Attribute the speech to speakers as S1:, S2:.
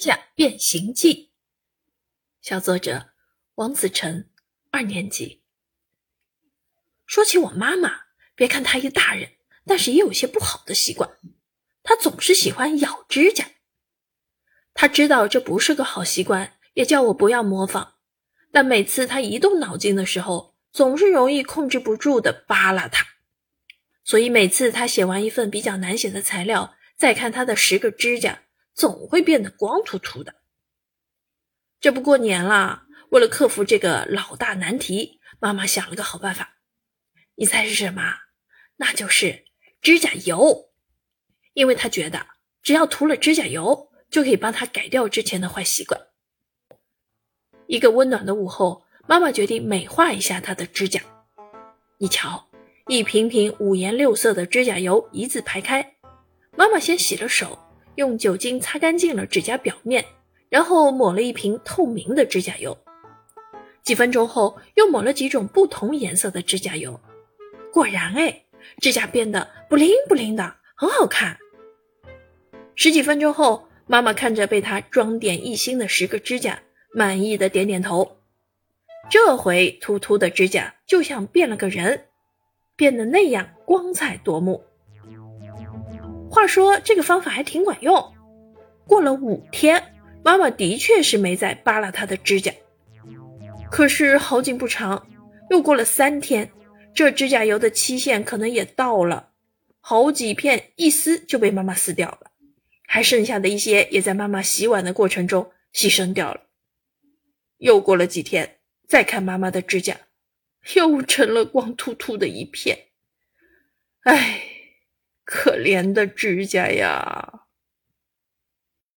S1: 甲变形记》，小作者王子晨，二年级。说起我妈妈，别看她一大人，但是也有些不好的习惯。她总是喜欢咬指甲。她知道这不是个好习惯，也叫我不要模仿。但每次她一动脑筋的时候，总是容易控制不住的扒拉它。所以每次她写完一份比较难写的材料，再看她的十个指甲。总会变得光秃秃的。这不过年了，为了克服这个老大难题，妈妈想了个好办法。你猜是什么？那就是指甲油。因为她觉得只要涂了指甲油，就可以帮她改掉之前的坏习惯。一个温暖的午后，妈妈决定美化一下她的指甲。你瞧，一瓶瓶五颜六色的指甲油一字排开。妈妈先洗了手。用酒精擦干净了指甲表面，然后抹了一瓶透明的指甲油。几分钟后，又抹了几种不同颜色的指甲油。果然，哎，指甲变得不灵不灵的，很好看。十几分钟后，妈妈看着被她装点一新的十个指甲，满意的点点头。这回秃秃的指甲就像变了个人，变得那样光彩夺目。话说这个方法还挺管用。过了五天，妈妈的确是没再扒拉她的指甲。可是好景不长，又过了三天，这指甲油的期限可能也到了，好几片一撕就被妈妈撕掉了，还剩下的一些也在妈妈洗碗的过程中牺牲掉了。又过了几天，再看妈妈的指甲，又成了光秃秃的一片。唉。可怜的指甲呀！